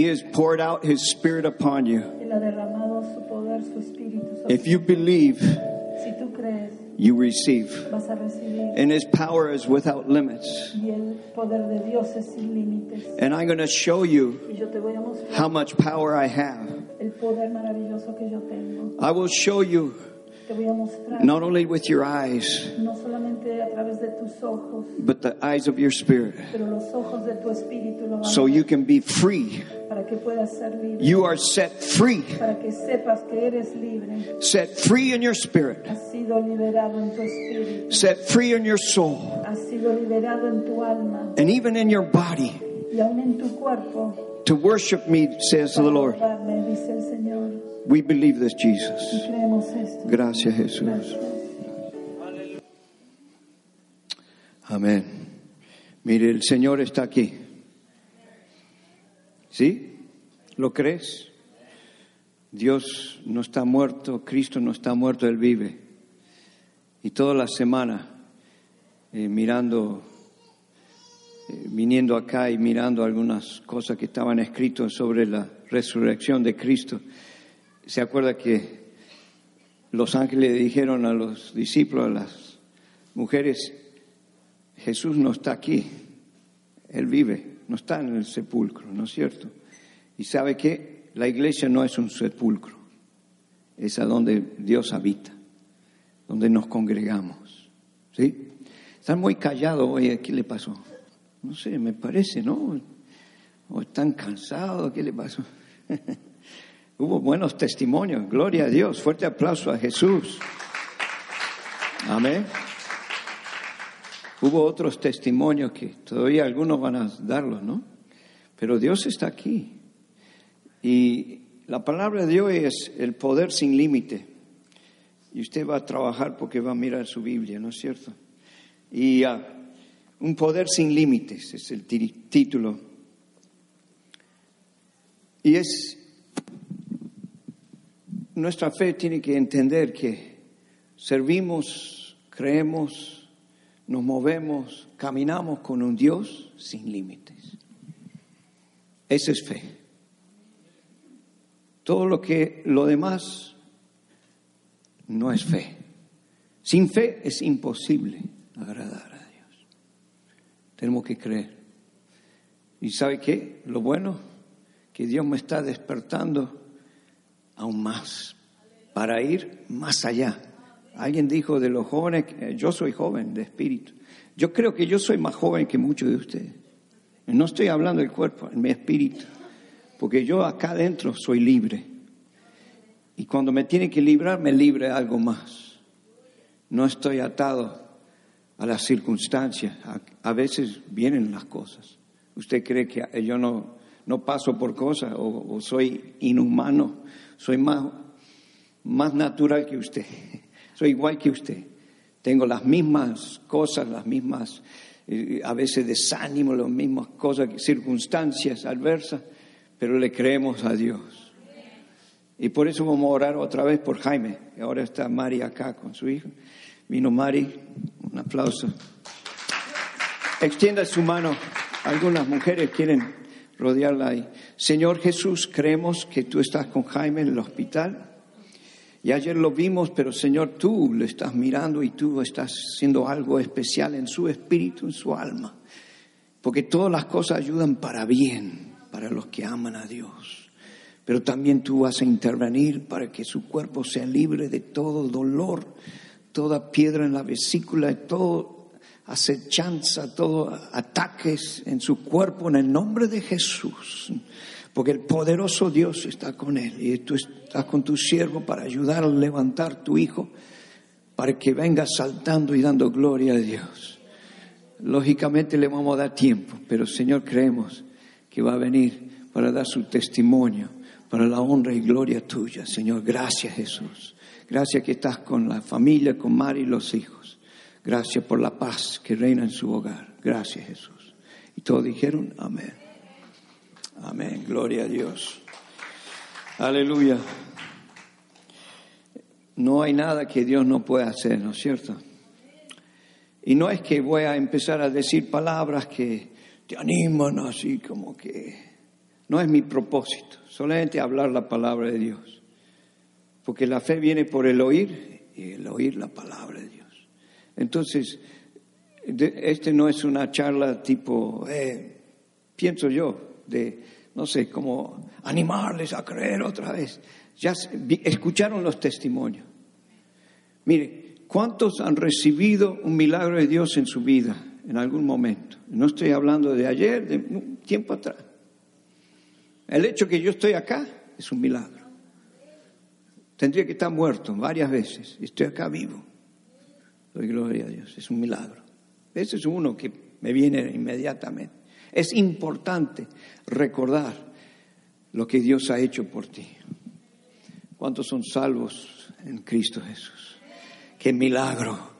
poder sin límite. He has poured out His Spirit upon you. Él ha derramado su poder, su espíritu sobre If you believe, Si tú crees, you receive. vas a recibir. And His power is without limits. Y el poder de Dios es sin límites. And I'm going to show you Y yo te voy a mostrar how much power I have. el poder maravilloso que yo tengo. I will show you Te voy a mostrar not only with your eyes, no solamente a través de tus ojos, but the eyes of your spirit, pero los ojos de tu espíritu lo van so you can be free. para que puedas ser libre. You are set free, para que sepas que eres libre. set free in your spirit, Has sido liberado en tu espíritu. set free in your soul, Has sido liberado en tu alma and even in your body y aún en tu cuerpo. to worship me, says the Lord. dice el Señor. We believe this, Jesus. Gracias, Jesús. Amén. Mire, el Señor está aquí. ¿Sí? ¿Lo crees? Dios no está muerto, Cristo no está muerto, Él vive. Y toda la semana, eh, mirando, eh, viniendo acá y mirando algunas cosas que estaban escritas sobre la resurrección de Cristo, se acuerda que los ángeles dijeron a los discípulos, a las mujeres, Jesús no está aquí, Él vive, no está en el sepulcro, ¿no es cierto? Y sabe que la iglesia no es un sepulcro, es a donde Dios habita, donde nos congregamos, ¿sí? Están muy callados hoy, ¿qué le pasó? No sé, me parece, ¿no? O están cansados, ¿qué le pasó? Hubo buenos testimonios, gloria a Dios, fuerte aplauso a Jesús. Amén. Hubo otros testimonios que todavía algunos van a darlos, ¿no? Pero Dios está aquí. Y la palabra de Dios es el poder sin límite. Y usted va a trabajar porque va a mirar su Biblia, ¿no es cierto? Y ah, un poder sin límites es el título. Y es, nuestra fe tiene que entender que servimos, creemos, nos movemos, caminamos con un Dios sin límites. Esa es fe. Todo lo que lo demás no es fe. Sin fe es imposible agradar a Dios. Tenemos que creer. ¿Y sabe qué? Lo bueno, que Dios me está despertando aún más para ir más allá. Alguien dijo de los jóvenes, eh, yo soy joven de espíritu. Yo creo que yo soy más joven que muchos de ustedes. No estoy hablando del cuerpo, en mi espíritu. Porque yo acá adentro soy libre. Y cuando me tiene que librar, me libre algo más. No estoy atado a las circunstancias. A, veces vienen las cosas. ¿Usted cree que yo no, no paso por cosas o soy inhumano? Soy más, más natural que usted. Soy igual que usted. Tengo las mismas cosas, las mismas, eh, a veces desánimo, las mismas cosas, circunstancias adversas, pero le creemos a Dios. Y por eso vamos a orar otra vez por Jaime. Ahora está Mari acá con su hijo. Vino Mari, un aplauso. Extienda su mano. Algunas mujeres quieren rodearla ahí. Señor Jesús, creemos que tú estás con Jaime en el hospital. Y ayer lo vimos, pero Señor, tú lo estás mirando y tú estás haciendo algo especial en su espíritu, en su alma. Porque todas las cosas ayudan para bien, para los que aman a Dios. Pero también tú vas a intervenir para que su cuerpo sea libre de todo dolor, toda piedra en la vesícula, todo acechanza, todo ataques en su cuerpo en el nombre de Jesús. Porque el poderoso Dios está con él y tú estás con tu siervo para ayudar a levantar tu hijo para que venga saltando y dando gloria a Dios. Lógicamente le vamos a dar tiempo, pero Señor creemos que va a venir para dar su testimonio, para la honra y gloria tuya. Señor, gracias Jesús. Gracias que estás con la familia, con Mari y los hijos. Gracias por la paz que reina en su hogar. Gracias Jesús. Y todos dijeron, amén. Amén, gloria a Dios. Aleluya. No hay nada que Dios no pueda hacer, ¿no es cierto? Y no es que voy a empezar a decir palabras que te animan así como que... No es mi propósito, solamente hablar la palabra de Dios. Porque la fe viene por el oír y el oír la palabra de Dios. Entonces, este no es una charla tipo, eh, pienso yo, de, no sé, como animarles a creer otra vez. Ya escucharon los testimonios. Mire, ¿cuántos han recibido un milagro de Dios en su vida en algún momento? No estoy hablando de ayer, de tiempo atrás. El hecho que yo estoy acá es un milagro. Tendría que estar muerto varias veces. Estoy acá vivo. Doy gloria a Dios. Es un milagro. Ese es uno que me viene inmediatamente. Es importante recordar lo que Dios ha hecho por ti. ¿Cuántos son salvos en Cristo Jesús? Qué milagro.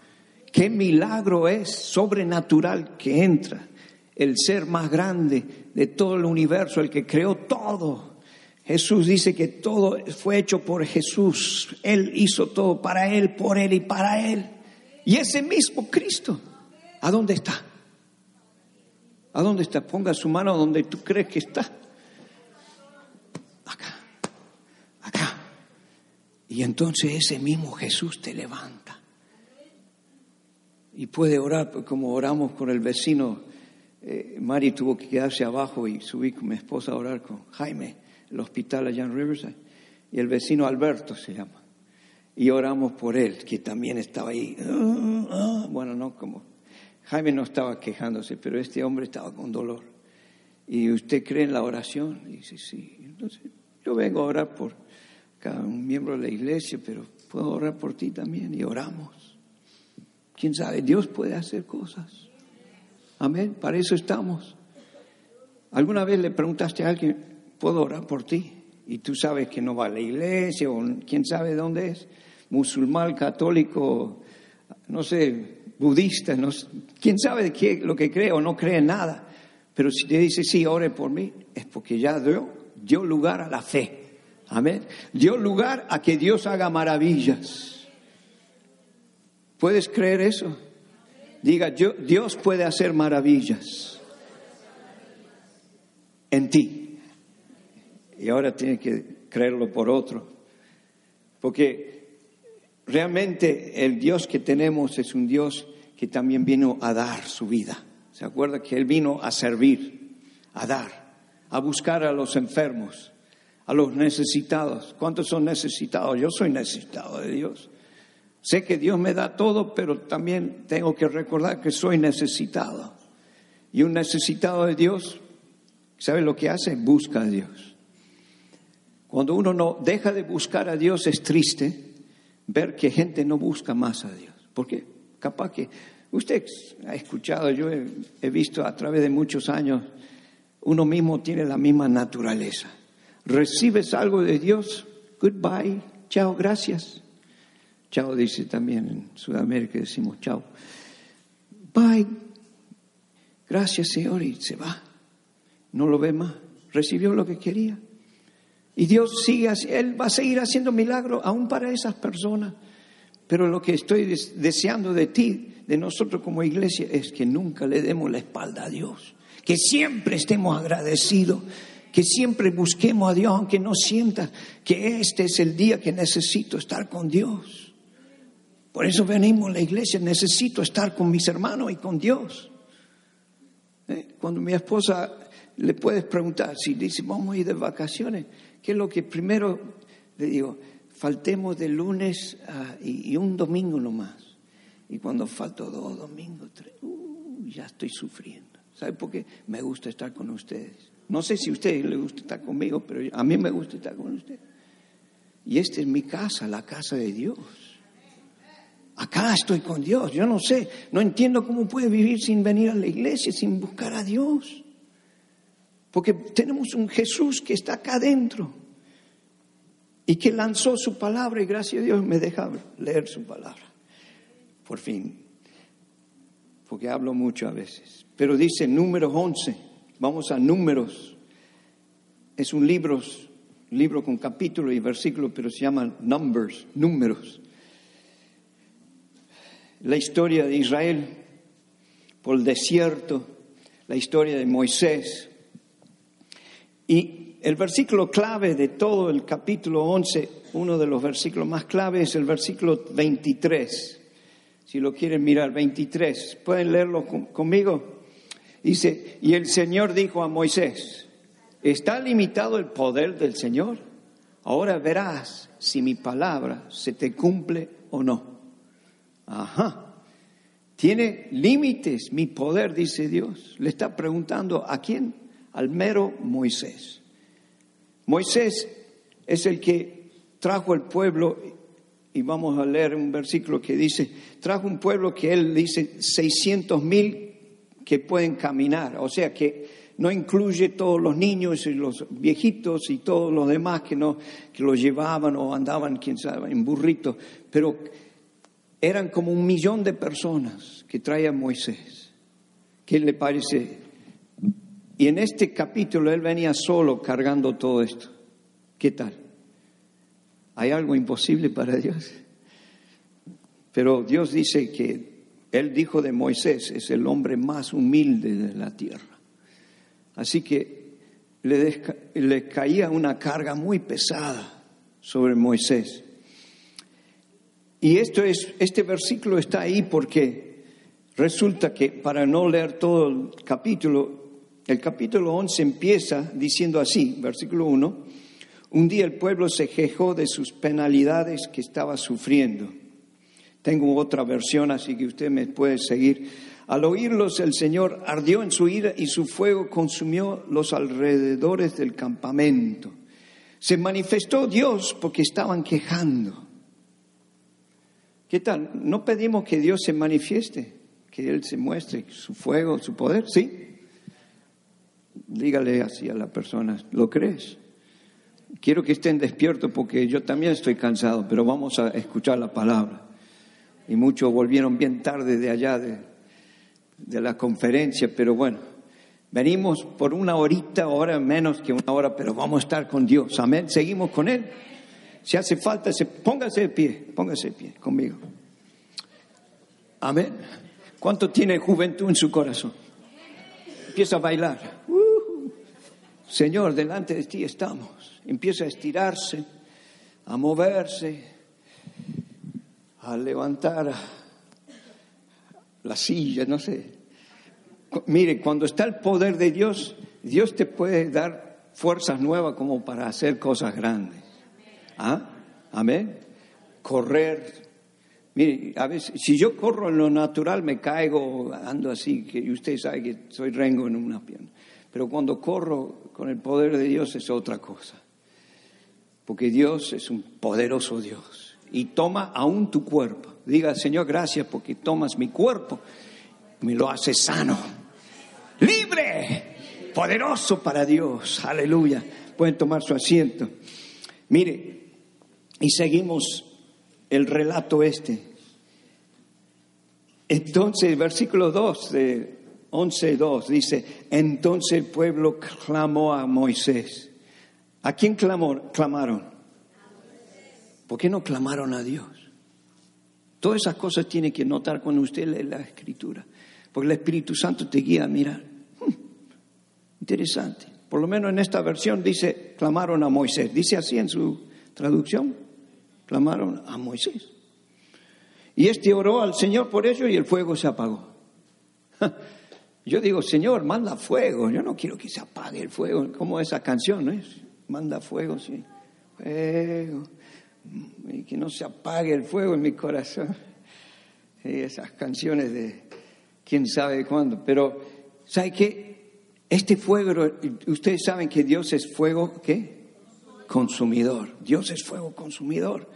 Qué milagro es sobrenatural que entra el ser más grande de todo el universo, el que creó todo. Jesús dice que todo fue hecho por Jesús. Él hizo todo para Él, por Él y para Él. Y ese mismo Cristo, ¿a dónde está? ¿A dónde está? Ponga su mano donde tú crees que está. Acá, acá. Y entonces ese mismo Jesús te levanta. Y puede orar como oramos con el vecino. Eh, Mari tuvo que quedarse abajo y subí con mi esposa a orar con Jaime, el hospital allá en Riverside. Y el vecino Alberto se llama. Y oramos por él, que también estaba ahí. Ah, ah. Bueno, no como Jaime no estaba quejándose, pero este hombre estaba con dolor. ¿Y usted cree en la oración? Dice, sí. Entonces, yo vengo a orar por cada un miembro de la iglesia, pero puedo orar por ti también y oramos. ¿Quién sabe? Dios puede hacer cosas. Amén. Para eso estamos. ¿Alguna vez le preguntaste a alguien, ¿puedo orar por ti? Y tú sabes que no va a la iglesia o quién sabe dónde es, musulmán, católico, no sé, budista, no, quién sabe qué, lo que cree o no cree en nada. Pero si te dice, sí, ore por mí, es porque ya dio, dio lugar a la fe. Amén. Dio lugar a que Dios haga maravillas. ¿Puedes creer eso? Diga, Dios puede hacer maravillas en ti. Y ahora tiene que creerlo por otro. Porque Realmente el Dios que tenemos es un Dios que también vino a dar su vida. ¿Se acuerda que Él vino a servir, a dar, a buscar a los enfermos, a los necesitados? ¿Cuántos son necesitados? Yo soy necesitado de Dios. Sé que Dios me da todo, pero también tengo que recordar que soy necesitado. Y un necesitado de Dios, ¿sabe lo que hace? Busca a Dios. Cuando uno no deja de buscar a Dios es triste, ver que gente no busca más a Dios. Porque capaz que usted ha escuchado, yo he, visto a través de muchos años, uno mismo tiene la misma naturaleza. Recibes algo de Dios, goodbye, chao, gracias. Chao dice también en Sudamérica, decimos chao. Bye, gracias Señor, y se va. No lo ve más. Recibió lo que quería. Y Dios sigue, Él va a seguir haciendo milagros aún para esas personas. Pero lo que estoy deseando de ti, de nosotros como iglesia, es que nunca le demos la espalda a Dios. Que siempre estemos agradecidos. Que siempre busquemos a Dios, aunque no sienta que este es el día que necesito estar con Dios. Por eso venimos a la iglesia, necesito estar con mis hermanos y con Dios. Eh, cuando mi esposa le puedes preguntar, si dice vamos a ir de vacaciones, ¿Qué es lo que primero le digo? Faltemos de lunes y, un domingo nomás. Y cuando falto dos domingos, tres, uh, ya estoy sufriendo. ¿Sabe por qué? Me gusta estar con ustedes. No sé si a ustedes les gusta estar conmigo, pero a mí me gusta estar con ustedes. Y esta es mi casa, la casa de Dios. Acá estoy con Dios. Yo no sé, no entiendo cómo puede vivir sin venir a la iglesia, sin buscar a Dios. Porque tenemos un Jesús que está acá adentro y que lanzó su palabra y gracias a Dios me deja leer su palabra. Por fin, porque hablo mucho a veces. Pero dice números 11, vamos a números. Es un libro, libro con capítulo y versículo, pero se llama Numbers, números. La historia de Israel por el desierto la historia de Moisés. Y el versículo clave de todo el capítulo 11, uno de los versículos más claves es el versículo 23. Si lo quieren mirar, 23. ¿Pueden leerlo conmigo? Dice, y el Señor dijo a Moisés, ¿está limitado el poder del Señor? Ahora verás si mi palabra se te cumple o no. Ajá. Tiene límites mi poder, dice Dios. Le está preguntando a quién? Al mero Moisés. Moisés es el que trajo el pueblo, y vamos a leer un versículo que dice, trajo un pueblo que él dice 600 mil que pueden caminar, o sea que no incluye todos los niños y los viejitos y todos los demás que no que los llevaban o andaban, quién sabe, en burritos, pero eran como un millón de personas que traía Moisés. ¿Qué le parece? Y en este capítulo él venía solo cargando todo esto. ¿Qué tal? ¿Hay algo imposible para Dios? Pero Dios dice que él dijo de Moisés, es el hombre más humilde de la tierra. Así que le, le caía una carga muy pesada sobre Moisés. Y esto es, este versículo está ahí porque resulta que, para no leer todo el capítulo, el capítulo 11 empieza diciendo así, versículo 1, un día el pueblo se quejó de sus penalidades que estaba sufriendo. Tengo otra versión, así que usted me puede seguir. Al oírlos, el Señor ardió en su ira y su fuego consumió los alrededores del campamento. Se manifestó Dios porque estaban quejando. ¿Qué tal? ¿No pedimos que Dios se manifieste? Que Él se muestre su fuego, su poder, ¿sí? Dígale así a la persona, ¿lo crees? Quiero que estén despiertos porque yo también estoy cansado, pero vamos a escuchar la palabra. Y muchos volvieron bien tarde de allá de, la conferencia, pero bueno, venimos por una horita, hora menos que una hora, pero vamos a estar con Dios. Amén. Seguimos con Él. Si hace falta, póngase de pie, póngase de pie conmigo. Amén. ¿Cuánto tiene juventud en su corazón? Empieza a bailar. Uh, Señor, delante de ti estamos. Empieza a estirarse, a moverse, a levantar la silla, no sé. Mire, cuando está el poder de Dios, Dios te puede dar fuerzas nuevas como para hacer cosas grandes. ¿Ah? Amén. Correr. Mire, a veces, si yo corro en lo natural me caigo, ando así, que usted sabe que soy rengo en una pierna. Pero cuando corro con el poder de Dios es otra cosa. Porque Dios es un poderoso Dios. Y toma aún tu cuerpo. Diga, Señor, gracias porque tomas mi cuerpo. Me lo hace sano. Libre. Poderoso para Dios. Aleluya. Pueden tomar su asiento. Mire, y seguimos el relato este. Entonces, versículo 2 de 11.2 dice, entonces el pueblo clamó a Moisés. ¿A quién clamó, clamaron? ¿Por qué no clamaron a Dios? Todas esas cosas tiene que notar cuando usted lee la escritura, porque el Espíritu Santo te guía a mirar. Hmm, interesante. Por lo menos en esta versión dice, clamaron a Moisés. Dice así en su traducción clamaron a Moisés. Y este oró al Señor por ello y el fuego se apagó. Yo digo, Señor, manda fuego. Yo no quiero que se apague el fuego. Como esa canción, ¿no es? Manda fuego, sí. Fuego. Y que no se apague el fuego en mi corazón. Y esas canciones de quién sabe cuándo. Pero, ¿sabe qué? Este fuego, ustedes saben que Dios es fuego, ¿qué? consumidor. Dios es fuego consumidor.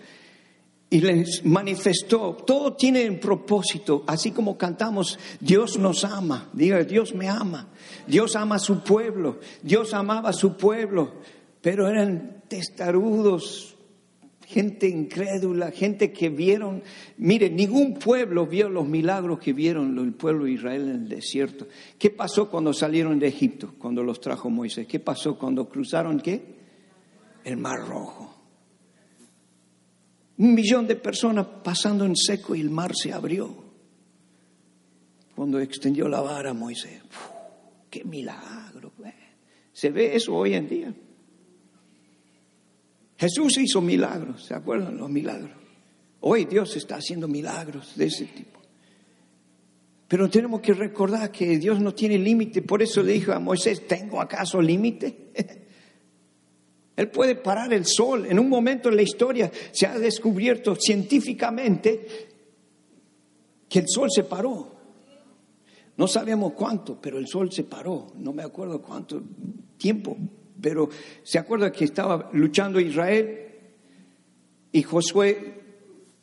Y les manifestó, todo tiene un propósito, así como cantamos, Dios nos ama, diga, Dios me ama, Dios ama a su pueblo, Dios amaba a su pueblo, pero eran testarudos, gente incrédula, gente que vieron, mire, ningún pueblo vio los milagros que vieron el pueblo de Israel en el desierto. ¿Qué pasó cuando salieron de Egipto, cuando los trajo Moisés? ¿Qué pasó cuando cruzaron qué? el mar rojo. Un millón de personas pasando en seco y el mar se abrió. Cuando extendió la vara Moisés. qué milagro. Se ve eso hoy en día. Jesús hizo milagros, ¿se acuerdan los milagros? Hoy Dios está haciendo milagros de ese tipo. Pero tenemos que recordar que Dios no tiene límite, por eso le dijo a Moisés, ¿tengo acaso límite? Él puede parar el sol. En un momento en la historia se ha descubierto científicamente que el sol se paró. No sabemos cuánto, pero el sol se paró. No me acuerdo cuánto tiempo, pero se acuerda que estaba luchando Israel y Josué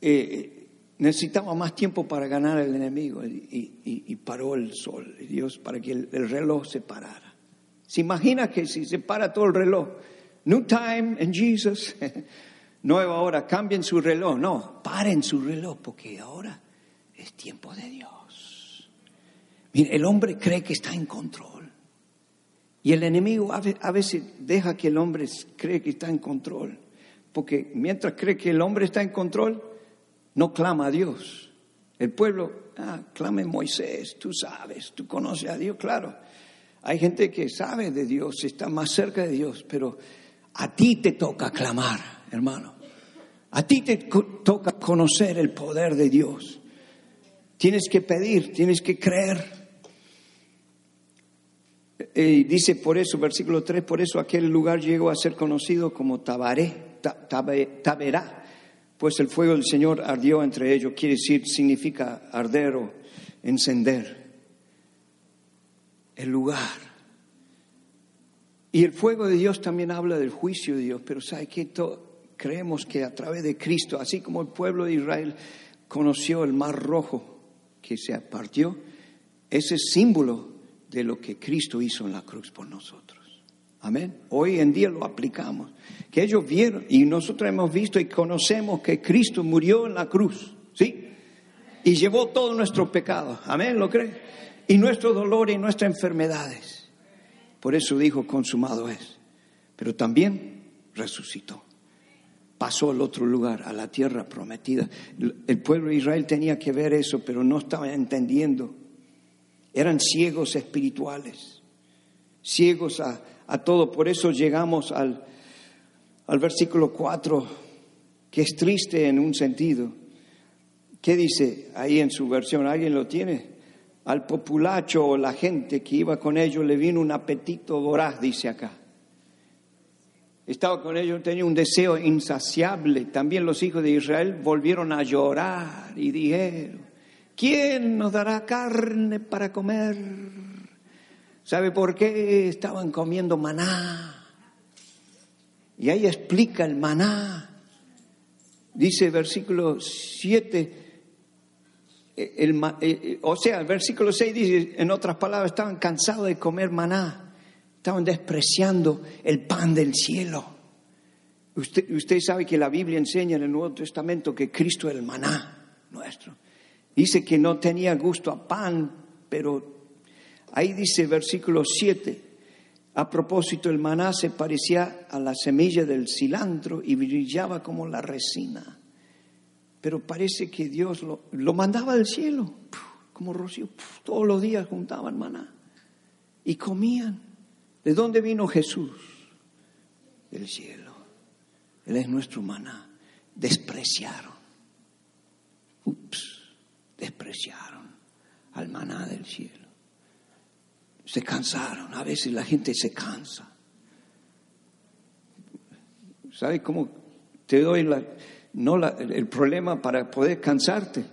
eh, necesitaba más tiempo para ganar al enemigo y, paró el sol, Dios, para que el, el reloj se parara. ¿Se imagina que si se para todo el reloj? New time in Jesus. Nueva hora, cambien su reloj. No, paren su reloj porque ahora es tiempo de Dios. Mire, el hombre cree que está en control. Y el enemigo a veces deja que el hombre cree que está en control. Porque mientras cree que el hombre está en control, no clama a Dios. El pueblo, ah, clame Moisés, tú sabes, tú conoces a Dios, claro. Hay gente que sabe de Dios, está más cerca de Dios, pero a ti te toca clamar, hermano. A ti te toca conocer el poder de Dios. Tienes que pedir, tienes que creer. Y dice por eso, versículo 3, por eso aquel lugar llegó a ser conocido como Tabaré, Taberá, pues el fuego del Señor ardió entre ellos, quiere decir, significa arder o encender. El lugar y el fuego de Dios también habla del juicio de Dios, pero ¿sabe qué? Creemos que a través de Cristo, así como el pueblo de Israel conoció el mar rojo que se partió, ese es símbolo de lo que Cristo hizo en la cruz por nosotros. Amén. Hoy en día lo aplicamos. Que ellos vieron y nosotros hemos visto y conocemos que Cristo murió en la cruz, ¿sí? Y llevó todo nuestro pecado. Amén, ¿lo cree? Y nuestro dolor y nuestras enfermedades. Por eso dijo, consumado es. Pero también resucitó. Pasó al otro lugar, a la tierra prometida. El pueblo de Israel tenía que ver eso, pero no estaba entendiendo. Eran ciegos espirituales, ciegos a, todo. Por eso llegamos al, al versículo 4, que es triste en un sentido. ¿Qué dice ahí en su versión? ¿Alguien lo tiene? Al populacho o la gente que iba con ellos le vino un apetito voraz, dice acá. Estaba con ellos, tenía un deseo insaciable. También los hijos de Israel volvieron a llorar y dijeron, ¿quién nos dará carne para comer? ¿Sabe por qué estaban comiendo maná? Y ahí explica el maná. Dice versículo 7, el, eh, eh, o sea, el versículo 6 dice, en otras palabras, estaban cansados de comer maná, estaban despreciando el pan del cielo. Usted, usted sabe que la Biblia enseña en el Nuevo Testamento que Cristo es el maná nuestro. Dice que no tenía gusto a pan, pero ahí dice versículo 7, a propósito, el maná se parecía a la semilla del cilantro y brillaba como la resina pero parece que Dios lo, mandaba del cielo, como rocío, todos los días juntaban maná y comían. ¿De dónde vino Jesús? Del cielo. Él es nuestro maná. Despreciaron. Ups, despreciaron al maná del cielo. Se cansaron. A veces la gente se cansa. ¿Sabe cómo te doy la no el problema para poder cansarte.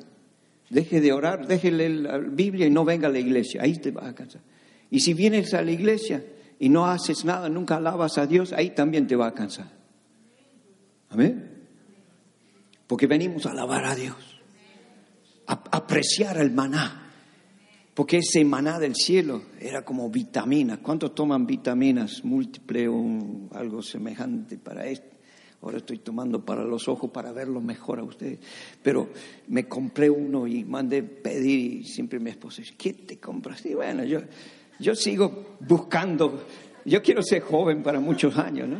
Deje de orar, deje leer la Biblia y no venga a la iglesia, ahí te vas a cansar. Y si vienes a la iglesia y no haces nada, nunca alabas a Dios, ahí también te va a cansar. Amén. Porque venimos a alabar a Dios, a apreciar el maná. Porque ese maná del cielo era como vitamina. ¿Cuántos toman vitaminas múltiples o algo semejante para esto? Ahora estoy tomando para los ojos para verlo mejor a ustedes. Pero me compré uno y mandé pedir y siempre mi esposa dice, ¿qué te compras? Y bueno, yo, yo sigo buscando, yo quiero ser joven para muchos años, ¿no?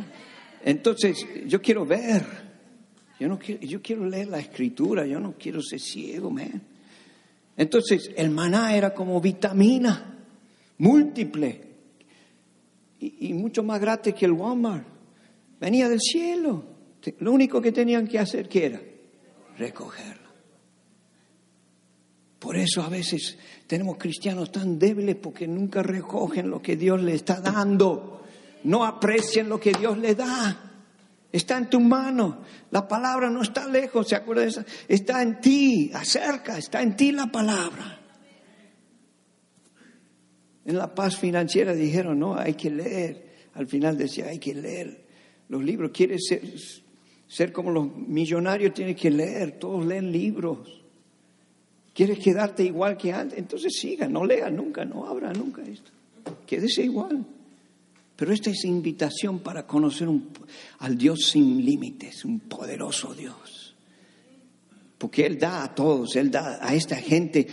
Entonces, yo quiero ver, yo, no quiero, yo quiero leer la escritura, yo no quiero ser ciego, Entonces, el maná era como vitamina múltiple y, y mucho más gratis que el Walmart. Venía del cielo. Lo único que tenían que hacer, ¿qué era? Recogerla. Por eso a veces tenemos cristianos tan débiles porque nunca recogen lo que Dios les está dando. No aprecian lo que Dios les da. Está en tu mano. La palabra no está lejos, ¿se acuerda de eso? Está en ti, acerca, está en ti la palabra. En la paz financiera dijeron, no, hay que leer. Al final decía, hay que leer los libros. Quieres ser, ser como los millonarios, tienes que leer. Todos leen libros. ¿Quieres quedarte igual que antes? Entonces siga, no lea nunca, no abra nunca esto. Quédese igual. Pero esta es invitación para conocer al Dios sin límites, un poderoso Dios. Porque Él da a todos, Él da a esta gente.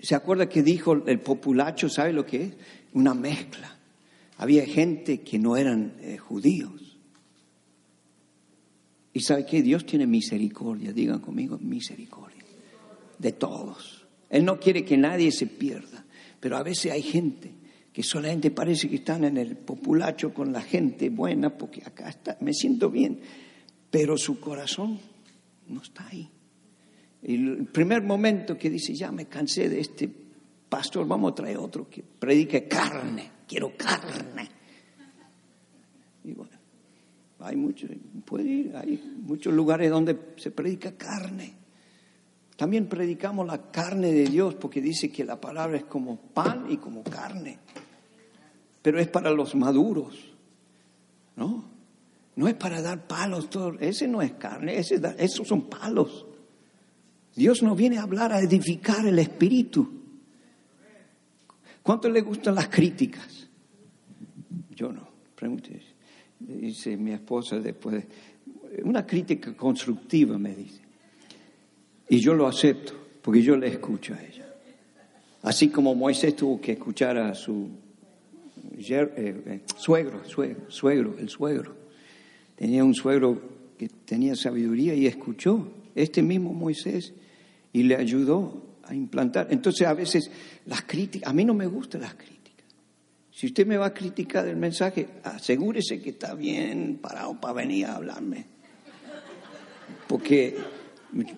¿Se acuerda que dijo el populacho? ¿Sabe lo que es? Una mezcla. Había gente que no eran eh, judíos. Y sabe que Dios tiene misericordia, digan conmigo, misericordia de todos. Él no quiere que nadie se pierda, pero a veces hay gente que solamente parece que están en el populacho con la gente buena, porque acá está, me siento bien, pero su corazón no está ahí. El primer momento que dice, ya me cansé de este pastor, vamos a traer otro que predique carne, quiero carne. Y bueno, hay muchos, puede ir, hay muchos lugares donde se predica carne. También predicamos la carne de Dios porque dice que la palabra es como pan y como carne. Pero es para los maduros, ¿no? No es para dar palos, todo. ese no es carne, esos son palos. Dios nos viene a hablar, a edificar el espíritu. ¿Cuánto le gustan las críticas? Yo no, pregúntese. Dice mi esposa después, de- una crítica constructiva me dice. Y yo lo acepto, porque yo le escucho a ella. Así como Moisés tuvo que escuchar a su eh, eh, suegro, suegro, suegro, el suegro. Tenía un suegro que tenía sabiduría y escuchó este mismo Moisés y le ayudó a implantar. Entonces a veces las críticas, a mí no me gustan las críticas. Si usted me va a criticar el mensaje, asegúrese que está bien parado para venir a hablarme. Porque,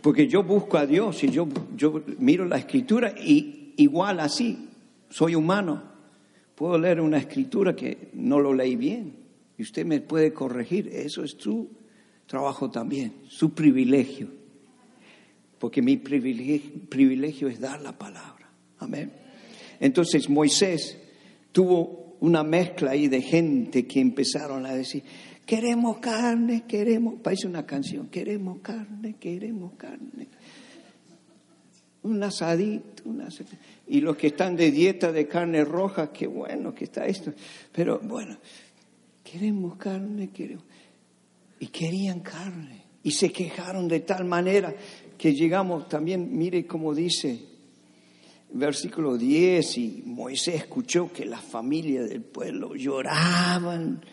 porque yo busco a Dios y yo, yo miro la escritura y igual así, soy humano. Puedo leer una escritura que no lo leí bien y usted me puede corregir. Eso es su trabajo también, su privilegio. Porque mi privilegio, privilegio es dar la palabra. Amén. Entonces Moisés tuvo una mezcla ahí de gente que empezaron a decir, queremos carne, queremos, parece una canción, queremos carne, queremos carne. Un asadito, un asadito. Y los que están de dieta de carne roja, qué bueno que está esto. Pero bueno, queremos carne, queremos. Y querían carne. Y se quejaron de tal manera que llegamos también, mire cómo dice versículo 10, y Moisés escuchó que las familias del pueblo lloraban,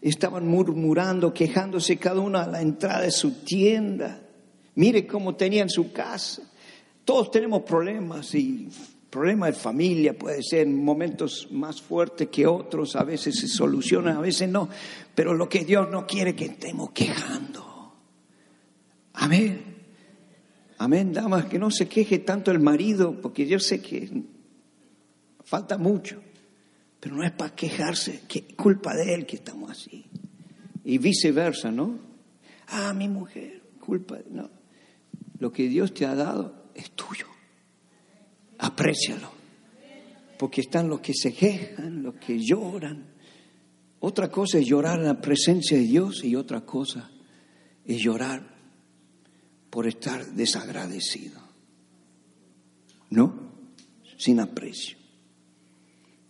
estaban murmurando, quejándose cada una a la entrada de su tienda. Mire cómo tenían su casa. Todos tenemos problemas y problemas de familia puede ser en momentos más fuertes que otros, a veces se solucionan, a veces no, pero lo que Dios no quiere que estemos quejando. Amén. Amén, damas, que no se queje tanto el marido, porque yo sé que falta mucho, pero no es para quejarse, que culpa de él que estamos así. Y viceversa, ¿no? Ah, mi mujer, culpa, no. Lo que Dios te ha dado es tuyo. Aprécialo. Porque están los que se quejan, los que lloran. Otra cosa es llorar en la presencia de Dios y otra cosa es llorar por estar desagradecido. ¿No? Sin aprecio.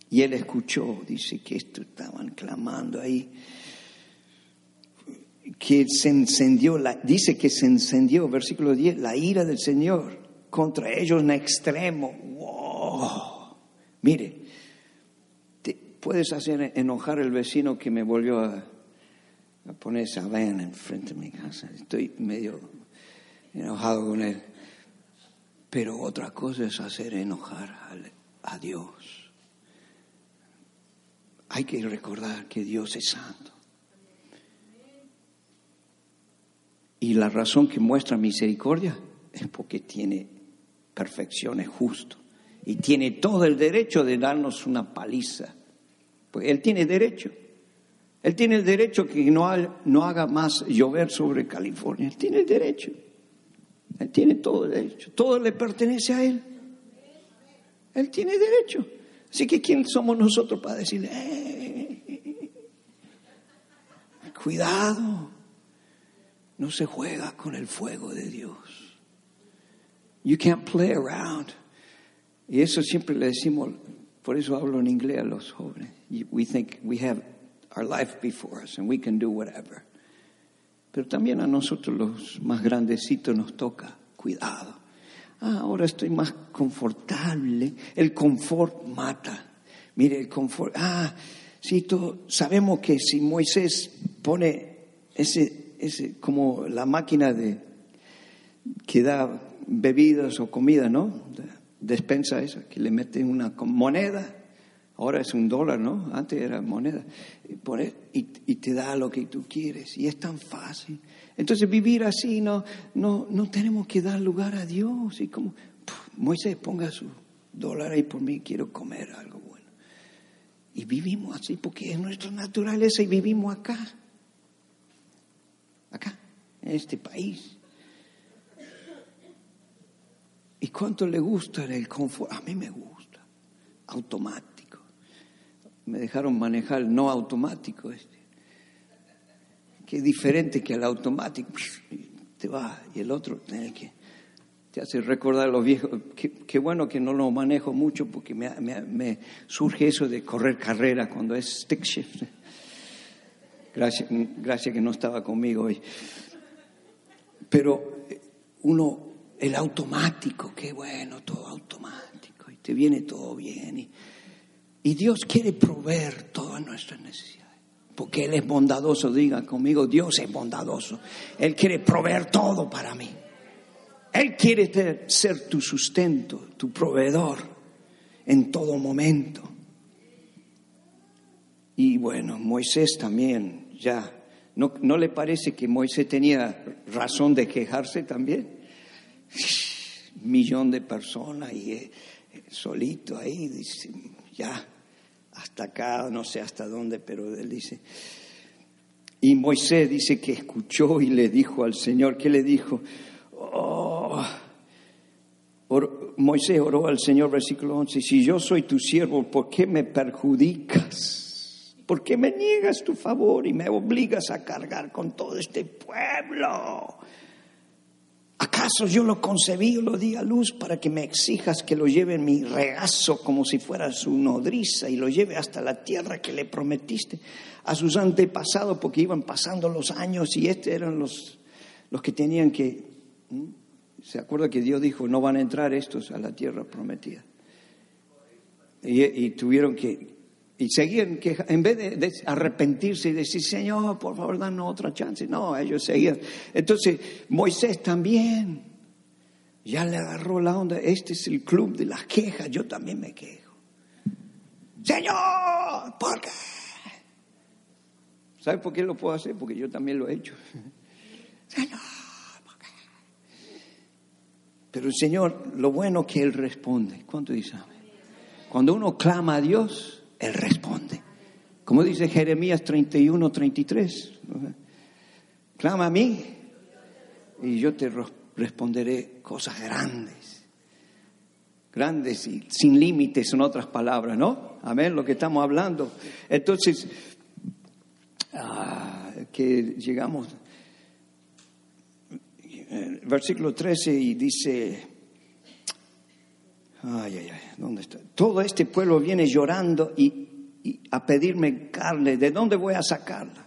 Y él escuchó, dice que esto estaban clamando ahí, que se encendió, dice que se encendió, versículo 10, la ira del Señor contra ellos en extremo. ¡Wow! Mire, puedes hacer enojar al vecino que me volvió a, a poner esa vena enfrente de mi casa. Estoy medio enojado con él. Pero otra cosa es hacer enojar a Dios. hay que recordar que Dios es santo. Y la razón que muestra misericordia es porque tiene perfección, es justo. Y tiene todo el derecho de darnos una paliza. Pues Él tiene derecho. Él tiene el derecho que no, no haga más llover sobre California. Él tiene el derecho. Él tiene todo derecho. Todo le pertenece a Él. Él tiene derecho. Así que ¿quién somos nosotros para decirle, eh, cuidado, no se juega con el fuego de Dios. You can't play around. Y eso siempre le decimos, por eso hablo en inglés a los jóvenes. We think we have our life before us and we can do whatever. Pero también a nosotros los más grandecitos nos toca cuidado. Ah, ahora estoy más confortable. El confort mata. Mire, el confort. Ah, sí, sabemos que si Moisés pone ese, ese, como la máquina de que da bebidas o comida, ¿no? Despensa esa, que le mete una moneda Ahora es un dólar, ¿no? Antes era moneda. Y, te da lo que tú quieres. Y es tan fácil. Entonces vivir así no, no, no tenemos que dar lugar a Dios. Y como, Moisés, ponga su dólar ahí por mí, quiero comer algo bueno. Y vivimos así porque es nuestra naturaleza y vivimos acá. Acá, en este país. ¿Y cuánto le gusta el confort? A mí me gusta. Automático me dejaron manejar el no automático este. Diferente que el automático. Te va y el otro tiene que te hace recordar los viejos. Qué, bueno que no lo manejo mucho porque me, surge eso de correr carrera cuando es stick shift. Gracias, gracias que no estaba conmigo hoy. Pero uno, el automático, qué bueno, todo automático, y te viene todo bien. Y Dios quiere proveer todas nuestras necesidades. Porque Él es bondadoso, diga conmigo, Dios es bondadoso. Él quiere proveer todo para mí. Él quiere ser tu sustento, tu proveedor en todo momento. Y bueno, Moisés también, ya, ¿no, ¿no le parece que Moisés tenía razón de quejarse también? Millón de personas y eh, solito ahí, dice, ya, hasta acá, no sé hasta dónde, pero él dice. Y Moisés dice que escuchó y le dijo al Señor, ¿qué le dijo? Oh, Moisés oró al Señor, versículo 11, si yo soy tu siervo, ¿por qué me perjudicas? ¿Por qué me niegas tu favor y me obligas a cargar con todo este pueblo? ¿Acaso yo lo concebí o lo di a luz para que me exijas que lo lleve en mi regazo como si fuera su nodriza y lo lleve hasta la tierra que le prometiste a sus antepasados porque iban pasando los años y estos eran los, los que tenían que... ¿Se acuerda que Dios dijo, no van a entrar estos a la tierra prometida? y tuvieron que y seguían que en vez de, arrepentirse y decir, Señor, por favor, danos otra chance. No, ellos seguían. Entonces, Moisés también ya le agarró la onda. Este es el club de las quejas. Yo también me quejo. Señor, ¿por qué? ¿Sabe por qué lo puedo hacer? Porque yo también lo he hecho. Señor, ¿por qué? Pero el Señor, lo bueno que Él responde. ¿Cuánto dice Cuando uno clama a Dios, él responde. Como dice Jeremías 31, 33. Clama a mí y yo te responderé cosas grandes. Grandes y sin límites, en otras palabras, ¿no? Amén, lo que estamos hablando. Entonces, ah, que llegamos, versículo 13 y dice, Ay, ay, ay, ¿dónde está? Todo este pueblo viene llorando y, a pedirme carne. ¿De dónde voy a sacarla?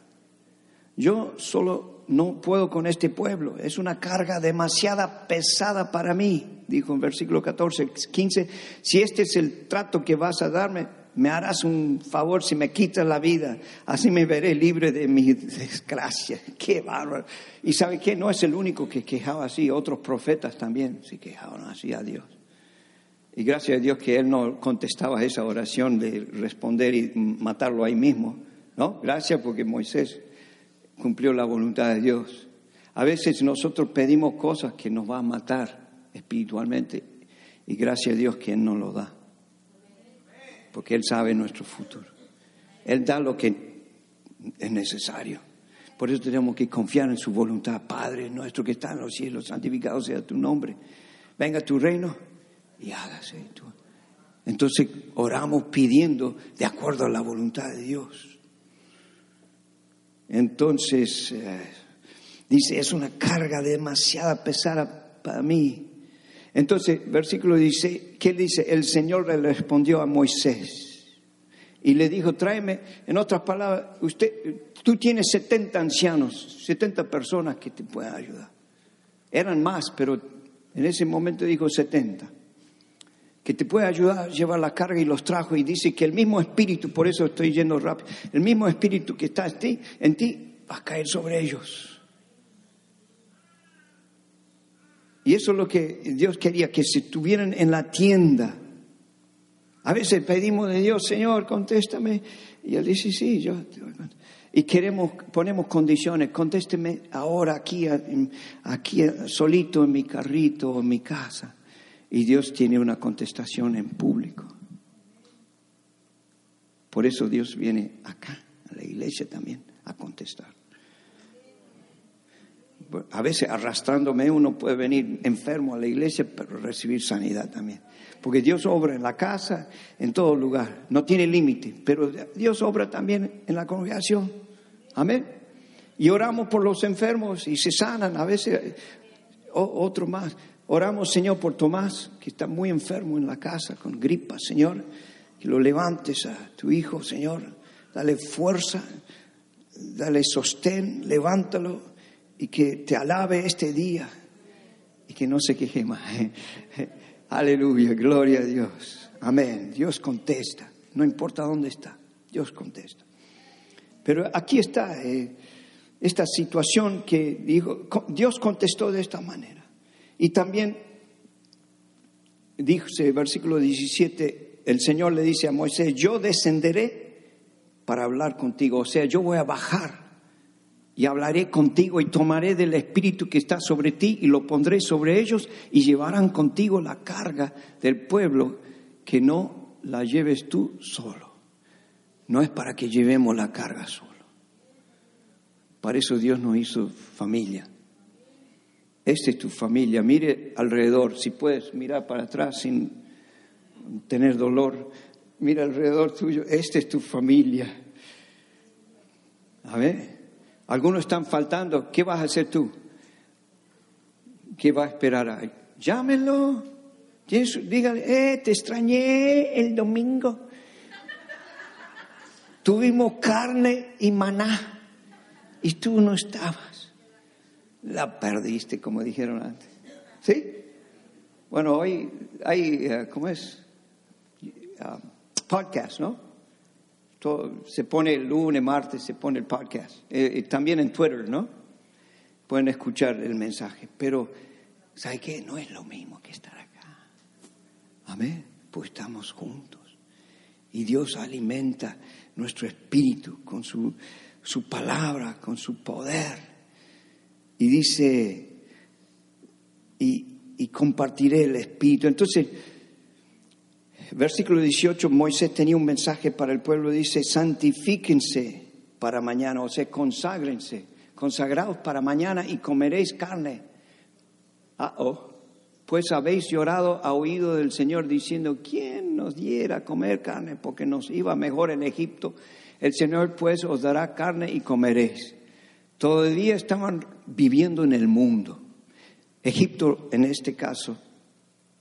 Yo solo no puedo con este pueblo. Es una carga demasiada pesada para mí, dijo en versículo 14, 15. Si este es el trato que vas a darme, me harás un favor si me quitas la vida. Así me veré libre de mi desgracia. Qué bárbaro. Y sabe que no es el único que quejaba así. Otros profetas también se quejaban así a Dios. Y gracias a Dios que él no contestaba esa oración de responder y matarlo ahí mismo. ¿No? Gracias porque Moisés cumplió la voluntad de Dios. A veces nosotros pedimos cosas que nos van a matar espiritualmente y gracias a Dios que Él nos lo da. Porque Él sabe nuestro futuro. Él da lo que es necesario. Por eso tenemos que confiar en su voluntad. Padre nuestro que está en los cielos, santificado sea tu nombre. Venga tu reino y hágase tu. Entonces oramos pidiendo de acuerdo a la voluntad de Dios. Entonces, eh, dice, es una carga demasiada pesada para mí. Entonces, versículo dice, ¿qué dice? El Señor le respondió a Moisés y le dijo, tráeme, en otras palabras, usted, tú tienes 70 ancianos, 70 personas que te pueden ayudar. Eran más, pero en ese momento dijo 70, que te puede ayudar a llevar la carga y los trajo. Y dice que el mismo espíritu, por eso estoy yendo rápido, el mismo espíritu que está en ti, en ti va a caer sobre ellos. Y eso es lo que Dios quería, que se estuvieran en la tienda a veces pedimos de Dios, Señor, contéstame. Y Él dice, sí, yo Y queremos, ponemos condiciones, contésteme ahora aquí, aquí solito en mi carrito o en mi casa. Y Dios tiene una contestación en público. Por eso Dios viene acá, a la iglesia también, a contestar. A veces arrastrándome uno puede venir enfermo a la iglesia, pero recibir sanidad también. Porque Dios obra en la casa, en todo lugar. No tiene límite, pero Dios obra también en la congregación. Amén. Y oramos por los enfermos y se sanan. A veces otro más. Oramos, Señor, por Tomás, que está muy enfermo en la casa con gripa, Señor. Que lo levantes a tu hijo, Señor. Dale fuerza, dale sostén, levántalo y que te alabe este día y que no se queje más. Aleluya, gloria a Dios. Amén. Dios contesta. No importa dónde está, Dios contesta. Pero aquí está eh, esta situación que dijo, Dios contestó de esta manera. Y también dice, versículo 17, el Señor le dice a Moisés, yo descenderé para hablar contigo. O sea, yo voy a bajar y hablaré contigo y tomaré del espíritu que está sobre ti y lo pondré sobre ellos y llevarán contigo la carga del pueblo que no la lleves tú solo. No es para que llevemos la carga solo. Para eso Dios nos hizo familia. Esta es tu familia. Mire alrededor, si puedes mirar para atrás sin tener dolor. Mira alrededor tuyo, esta es tu familia. A ver. Algunos están faltando. ¿Qué vas a hacer tú? ¿Qué va a esperar? Llámenlo. Dígale, eh, te extrañé el domingo. Tuvimos carne y maná y tú no estabas. La perdiste, como dijeron antes. ¿Sí? Bueno, hoy hay, eh, ¿cómo es? Ah, podcast, ¿no? se pone el lunes, martes, se pone el podcast. Eh, también en Twitter, ¿no? Pueden escuchar el mensaje. Pero, ¿sabe qué? No es lo mismo que estar acá. Amén. Pues estamos juntos. Y Dios alimenta nuestro espíritu con su, su palabra, con su poder. Y dice, y, compartiré el espíritu. Entonces, versículo 18, Moisés tenía un mensaje para el pueblo, dice, santifíquense para mañana, o sea, conságrense, consagrados para mañana y comeréis carne. Ah, oh, pues habéis llorado a oído del Señor diciendo, ¿quién nos diera comer carne? Porque nos iba mejor en Egipto. El Señor pues os dará carne y comeréis. Todavía estaban viviendo en el mundo. Egipto, en este caso,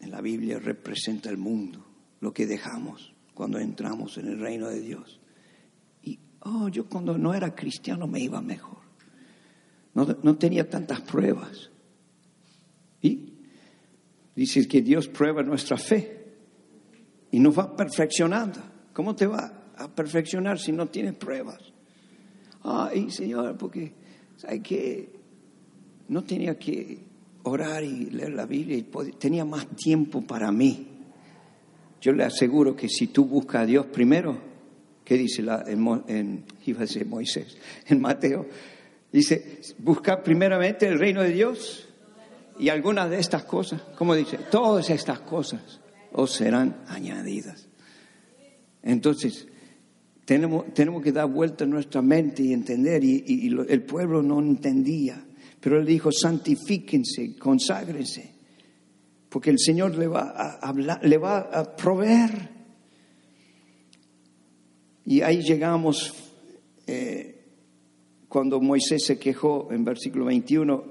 en la Biblia, representa el mundo lo que dejamos cuando entramos en el reino de Dios. Y, oh, yo cuando no era cristiano me iba mejor. No, tenía tantas pruebas. Y dices que Dios prueba nuestra fe y nos va perfeccionando. ¿Cómo te va a perfeccionar si no tienes pruebas? Ay, Señor, porque, ¿sabes qué? No tenía que orar y leer la Biblia y tenía más tiempo para mí yo le aseguro que si tú buscas a Dios primero, ¿qué dice la, en, Moisés, en Mateo? Dice, busca primeramente el reino de Dios y algunas de estas cosas, ¿cómo dice? Todas estas cosas os serán añadidas. Entonces, tenemos, tenemos que dar vuelta nuestra mente y entender, y, y- y lo- el pueblo no entendía, pero él dijo, santifíquense, conságrense, porque el Señor le va a hablar, le va a proveer. Y ahí llegamos, eh, cuando Moisés se quejó en versículo 21,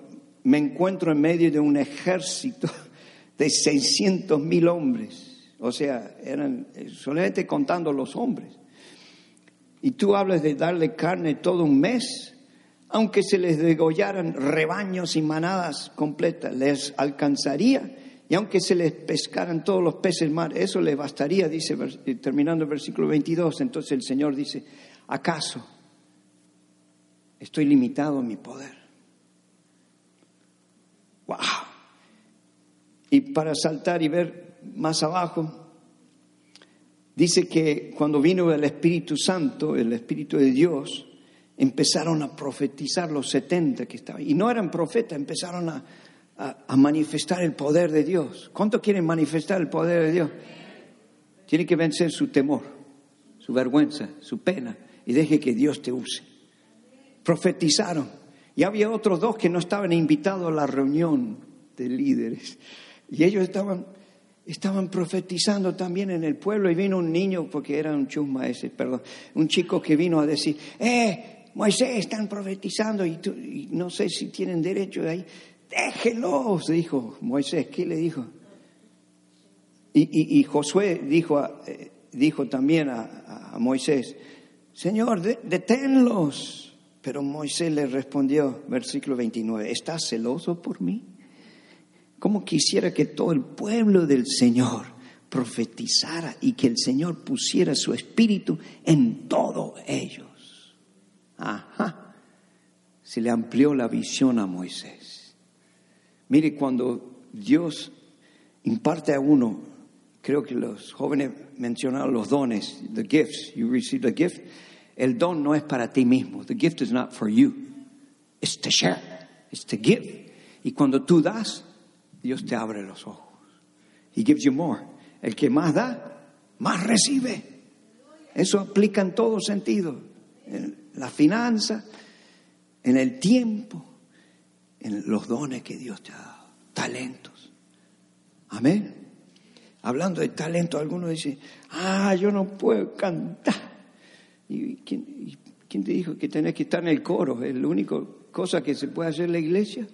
me encuentro en medio de un ejército de 600 mil hombres, o sea, eran eh, solamente contando los hombres. Y tú hablas de darle carne todo un mes, aunque se les degollaran rebaños y manadas completas, les alcanzaría. Y aunque se les pescaran todos los peces mar, eso les bastaría, dice, eh, terminando el versículo 22. Entonces el Señor dice, ¿acaso estoy limitado en mi poder? ¡Wow! Y para saltar y ver más abajo, Dice que cuando vino el Espíritu Santo, el Espíritu de Dios, empezaron a profetizar los 70 que estaban. Y no eran profetas, empezaron a, manifestar el poder de Dios. ¿Cuánto quieren manifestar el poder de Dios? Tiene que vencer su temor, su vergüenza, su pena, y deje que Dios te use. Profetizaron. Y había otros dos que no estaban invitados a la reunión de líderes. Y ellos estaban estaban profetizando también en el pueblo y vino un niño, porque era un chusma ese, perdón, un chico que vino a decir, eh, Moisés, están profetizando y, tú- no sé si tienen derecho de ahí. Déjenlos, dijo Moisés. ¿Qué le dijo? Y, y- y Josué dijo, eh, dijo también a, a Moisés, Señor, de- deténlos. Pero Moisés le respondió, versículo 29, ¿estás celoso por mí? ¿Cómo quisiera que todo el pueblo del Señor profetizara y que el Señor pusiera su espíritu en todos ellos? Ajá. Se le amplió la visión a Moisés. Mire, cuando Dios imparte a uno, creo que los jóvenes mencionaron los dones, the gifts, you receive the gift. El don no es para ti mismo. The gift is not for you. It's to share. It's to give. Y cuando tú das, Dios te abre los ojos. He gives you more. El que más da, más recibe. Eso aplica en todo sentido. En la finanza, en el tiempo, en los dones que Dios te ha dado. Talentos. Amén. Hablando de talento, algunos dicen, ah, yo no puedo cantar. ¿Y quién, te dijo que tenés que estar en el coro? Es la única cosa que se puede hacer en la iglesia.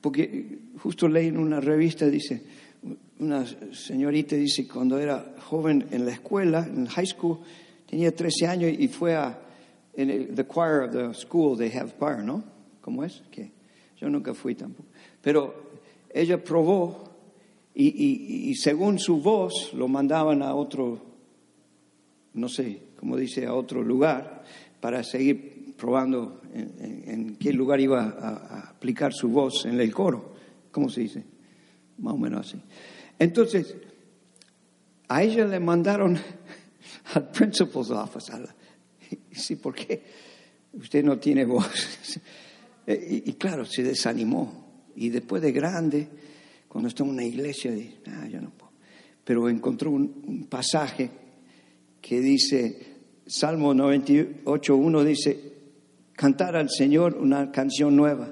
Porque justo leí en una revista, dice, una señorita dice, cuando era joven en la escuela, en high school, tenía 13 años y fue a, en el the choir of the school, they have choir, ¿no? ¿Cómo es? que Yo nunca fui tampoco. Pero ella probó y, y- y según su voz lo mandaban a otro, no sé, como dice, a otro lugar para seguir probando en, qué lugar iba a, aplicar su voz en el coro. ¿Cómo se dice? Más o menos así. Entonces, a ella le mandaron al principal's office. sí, ¿por qué? Usted no tiene voz. Eh, y, y claro, se desanimó. Y después de grande, cuando está en una iglesia, dice, ah, yo no puedo. Pero encontró un, un pasaje que dice, Salmo 98.1 dice, cantar al Señor una canción nueva,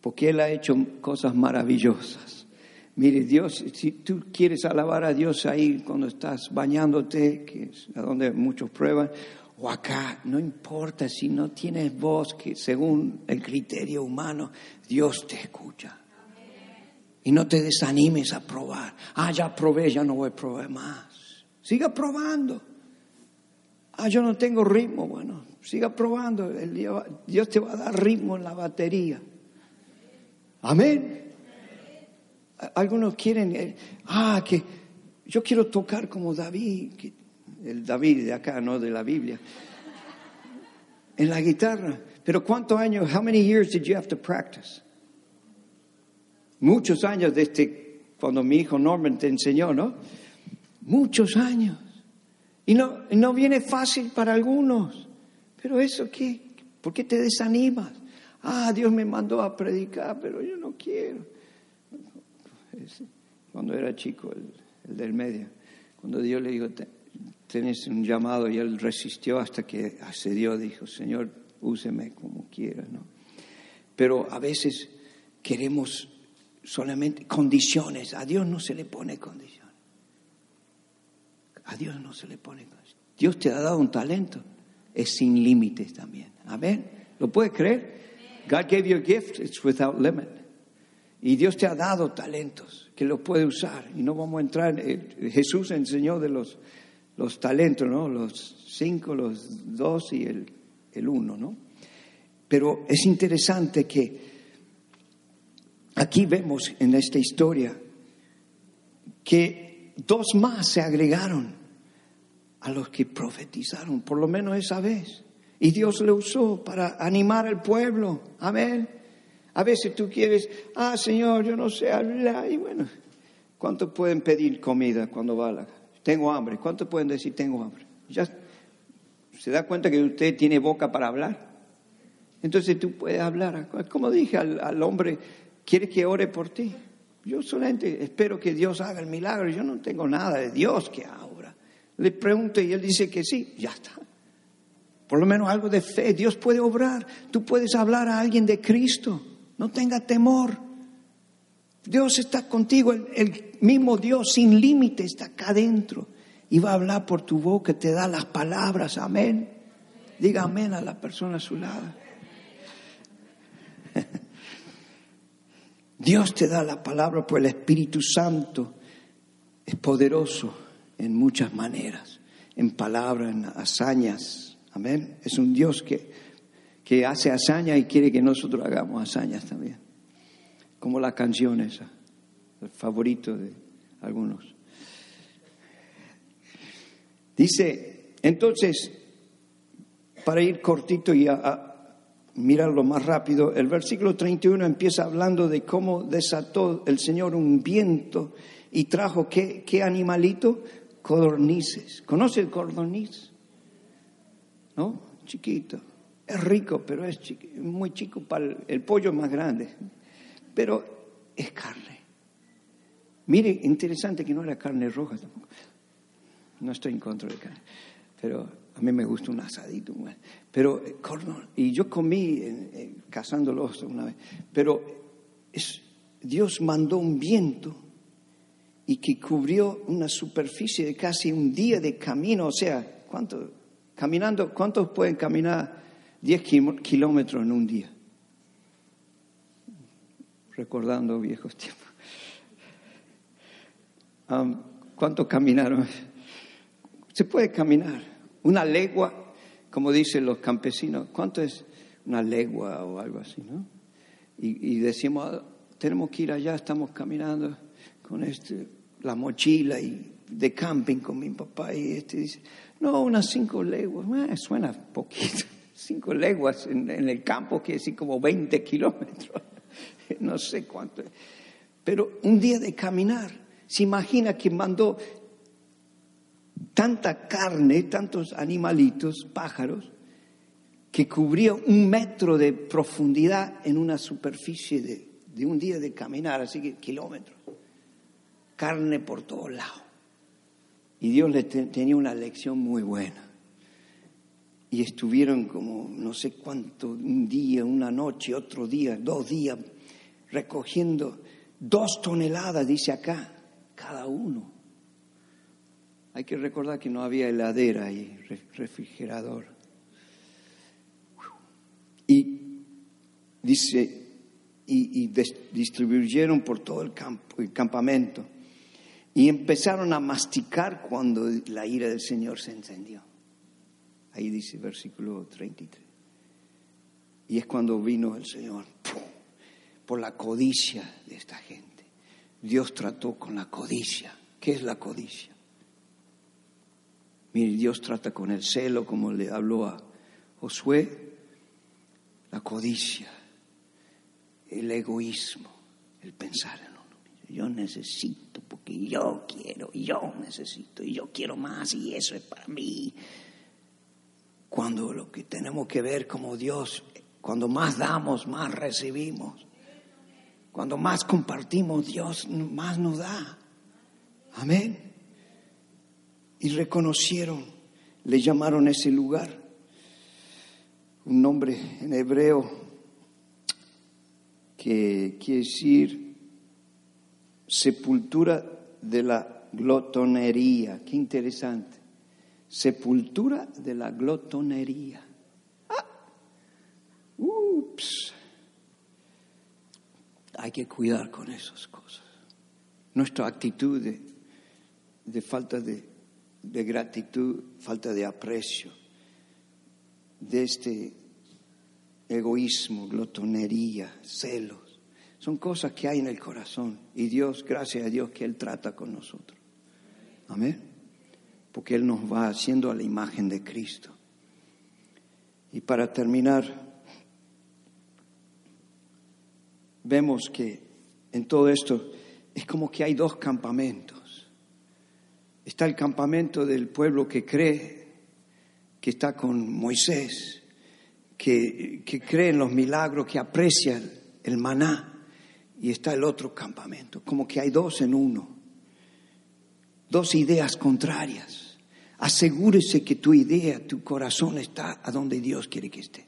porque Él ha hecho cosas maravillosas. Mire, Dios, si tú quieres alabar a Dios ahí cuando estás bañándote, que es a donde muchos prueban, o acá, no importa si no tienes voz, que según el criterio humano, Dios te escucha. Y no te desanimes a probar. Ah, ya probé, ya no voy a probar más. Siga probando. Ah, yo no tengo ritmo. Bueno, siga probando. Dios te va a dar ritmo en la batería. Amén. Algunos quieren, eh, ah, que yo quiero tocar como David, el David de acá, no de la Biblia, en la guitarra. Pero ¿cuántos años, how many years did you have to practice? Muchos años desde cuando mi hijo Norman te enseñó, ¿no? muchos años. Y no, no viene fácil para algunos. Pero eso qué? ¿Por qué te desanimas? Ah, Dios me mandó a predicar, pero yo no quiero. Cuando era chico, el, del medio, cuando Dios le dijo, tenés un llamado y él resistió hasta que accedió, dijo, Señor, úseme como quiera, ¿no? Pero a veces queremos solamente condiciones, a Dios no se le pone condiciones. A Dios no se le pone condiciones. Dios te ha dado un talento, es sin límites también. Amén. ¿Lo puedes creer? God gave you a gift, it's without limit. Y Dios te ha dado talentos que los puede usar. Y no vamos a entrar, eh, Jesús enseñó de los, los talentos, ¿no? Los cinco, los dos y el, el uno, ¿no? Pero es interesante que aquí vemos en esta historia que dos más se agregaron a los que profetizaron, por lo menos esa vez. Y Dios le usó para animar al pueblo. Amén. A veces tú quieres, ah, Señor, yo no sé hablar. Y bueno, ¿cuántos pueden pedir comida cuando va a la... Tengo hambre. ¿Cuántos pueden decir, tengo hambre? ¿Ya se da cuenta que usted tiene boca para hablar? Entonces tú puedes hablar. Como dije al, al hombre, ¿quieres que ore por ti? Yo solamente espero que Dios haga el milagro. Yo no tengo nada de Dios que ahora. Le pregunto y él dice que sí. Ya está. Por lo menos algo de fe. Dios puede obrar. Tú puedes hablar a alguien de Cristo. No tenga temor. Dios está contigo. El, mismo Dios sin límite está acá adentro. Y va a hablar por tu boca. Te da las palabras. Amén. Diga amén a la persona a su lado. Dios te da la palabra por el Espíritu Santo. Es poderoso en muchas maneras. En palabras, en hazañas Amén. Es un Dios que, que hace hazañas y quiere que nosotros hagamos hazañas también. Como la canción esa, el favorito de algunos. Dice, entonces, para ir cortito y a, mirarlo más rápido, el versículo 31 empieza hablando de cómo desató el Señor un viento y trajo, ¿qué, qué animalito? Codornices. ¿Conoce el codorniz? ¿no? Chiquito. Es rico, pero es muy chico para el, pollo más grande. Pero es carne. Mire, interesante que no era carne roja tampoco. No estoy en contra de carne, pero a mí me gusta un asadito. Pero, eh, y yo comí eh, cazándolos una vez, pero es, Dios mandó un viento y que cubrió una superficie de casi un día de camino, o sea, ¿cuánto? Caminando, ¿cuántos pueden caminar 10 kilómetros en un día? Recordando viejos tiempos. ¿Cuántos caminaron? Se puede caminar. Una legua, como dicen los campesinos, ¿cuánto es una legua o algo así, no? Y, decimos, ah, tenemos que ir allá, estamos caminando con este, la mochila y de camping con mi papá y este dice, no, unas cinco leguas, suena poquito, cinco leguas en, el campo que decir como 20 kilómetros, no sé cuánto. Pero un día de caminar, se imagina que mandó tanta carne, tantos animalitos, pájaros, que cubría un metro de profundidad en una superficie de, de un día de caminar, así que kilómetros. Carne por todos lados. Y Dios le tenía una lección muy buena. Y estuvieron como no sé cuánto, un día, una noche, otro día, dos días, recogiendo dos toneladas, dice acá, cada uno. Hay que recordar que no había heladera y refrigerador. Y dice, y distribuyeron por todo el campo, el campamento. Y empezaron a masticar cuando la ira del Señor se encendió. Ahí dice versículo 33. Y es cuando vino el Señor por la codicia de esta gente. Dios trató con la codicia. ¿Qué es la codicia? Mire, Dios trata con el celo, como le habló a Josué, la codicia, el egoísmo, el pensar en yo necesito, porque yo quiero, yo necesito, y yo quiero más, y eso es para mí. Cuando lo que tenemos que ver como Dios, cuando más damos, más recibimos. Cuando más compartimos, Dios más nos da. Amén. Y reconocieron, le llamaron ese lugar un nombre en hebreo que quiere decir sepultura de la glotonería. Qué interesante. Sepultura de la glotonería. Ah. Ups. Hay que cuidar con esas cosas. Nuestra actitud de, falta de, de gratitud, falta de aprecio, de este egoísmo, glotonería, celos. Son cosas que hay en el corazón y Dios, gracias a Dios que Él trata con nosotros. Amén. Porque Él nos va haciendo a la imagen de Cristo. Y para terminar, vemos que en todo esto es como que hay dos campamentos. Está el campamento del pueblo que cree, que está con Moisés, que, cree en los milagros, que aprecia el maná. Y está el otro campamento, como que hay dos en uno, dos ideas contrarias. Asegúrese que tu idea, tu corazón está a donde Dios quiere que esté.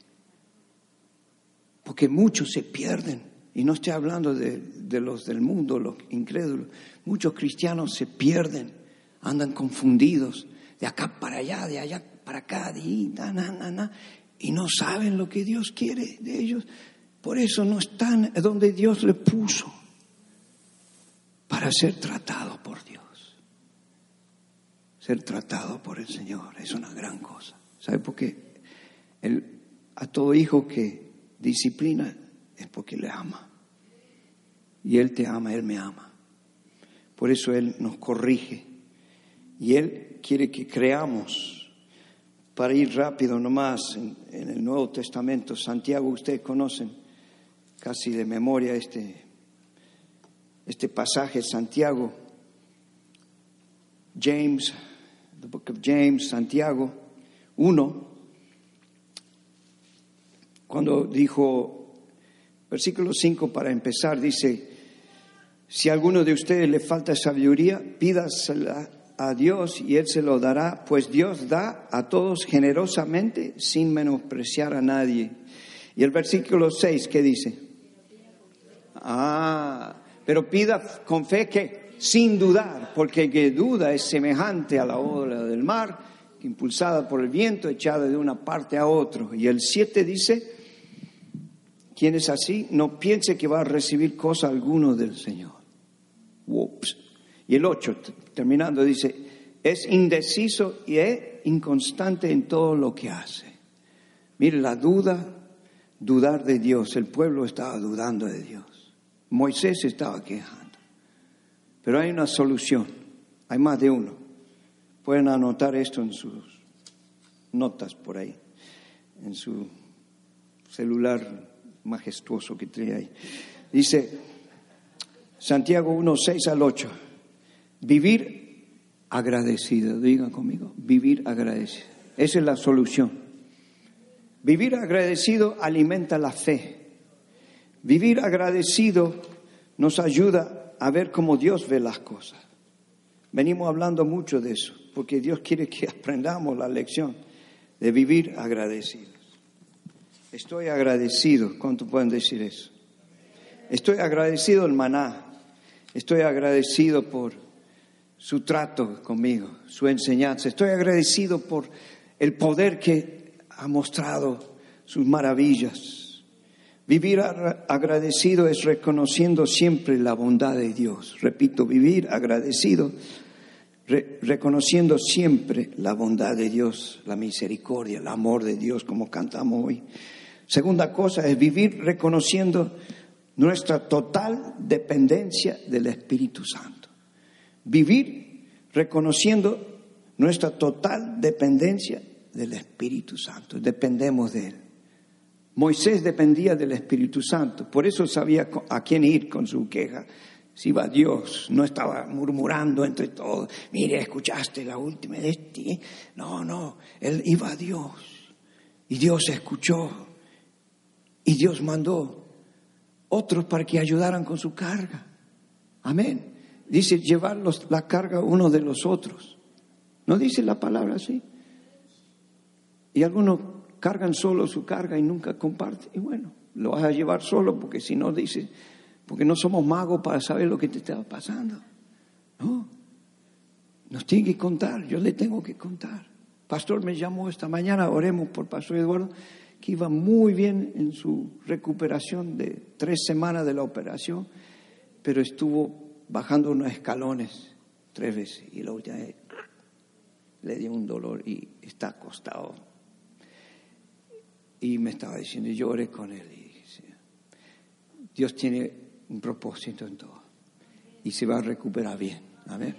Porque muchos se pierden y no estoy hablando de, los del mundo, los incrédulos. Muchos cristianos se pierden, andan confundidos, de acá para allá, de allá para acá, de ahí, y no saben lo que Dios quiere de ellos. Por eso no están donde Dios le puso para ser tratado por Dios. Ser tratado por el Señor es una gran cosa. ¿Sabe por qué? a todo hijo que disciplina es porque le ama. Y Él te ama, Él me ama. Por eso Él nos corrige. Y Él quiere que creamos. Para ir rápido nomás en, en el Nuevo Testamento, Santiago, ustedes conocen casi de memoria este, este pasaje, Santiago, James, the book of James, Santiago 1, cuando dijo Versículo 5 para empezar dice, si a alguno de ustedes le falta sabiduría, pídasela a Dios y Él se lo dará, pues Dios da a todos generosamente sin menospreciar a nadie. Y el versículo 6, ¿qué dice? Ah, pero pida con fe que sin dudar, porque que duda es semejante a la ola del mar, impulsada por el viento, echada de una parte a otra. Y el 7 dice, quien es así, no piense que va a recibir cosa alguna del Señor. Y el 8, terminando, dice, es indeciso y es inconstante en todo lo que hace. Mire, la duda, dudar de Dios. El pueblo estaba dudando de Dios. Moisés estaba quejando. Pero hay una solución. Hay más de uno. Pueden anotar esto en sus notas por ahí, en su celular majestuoso que trae ahí. Dice Santiago 1, 6 al 8, vivir agradecido, digan conmigo, vivir agradecido. Esa es la solución. Vivir agradecido alimenta la fe. Vivir agradecido nos ayuda a ver cómo Dios ve las cosas. Venimos hablando mucho de eso, porque Dios quiere que aprendamos la lección de vivir agradecido. Estoy agradecido. ¿Cuánto pueden decir eso? Estoy agradecido al maná. Estoy agradecido por su trato conmigo, su enseñanza. Estoy agradecido por el poder que ha mostrado, sus maravillas. Vivir agradecido es reconociendo siempre la bondad de Dios. Repito, vivir agradecido, reconociendo siempre la bondad de Dios, la misericordia, el amor de Dios, como cantamos hoy. Segunda cosa es vivir reconociendo nuestra total dependencia del Espíritu Santo. Vivir reconociendo nuestra total dependencia del Espíritu Santo. Dependemos de Él. Moisés dependía del Espíritu Santo, por eso sabía a quién ir con su queja. Si iba Dios, no estaba murmurando entre todos, mire, escuchaste la última de este. No, no, él iba a Dios. Y Dios escuchó. Y Dios mandó otros para que ayudaran con su carga. Amén. Dice llevar la carga uno de los otros. ¿No dice la palabra así? Y algunos cargan solo su carga y nunca comparten. Y bueno, lo vas a llevar solo porque si no dice, porque no somos magos para saber lo que te está pasando. No, nos tiene que contar, yo le tengo que contar. Pastor me llamó esta mañana, oremos por Pastor Eduardo, que iba muy bien en su recuperación de tres semanas de la operación, pero estuvo bajando unos escalones tres veces y la última le dio un dolor y está acostado. Y me estaba diciendo, yo oré con él y Dios tiene un propósito en todo y se va a recuperar bien. Amén.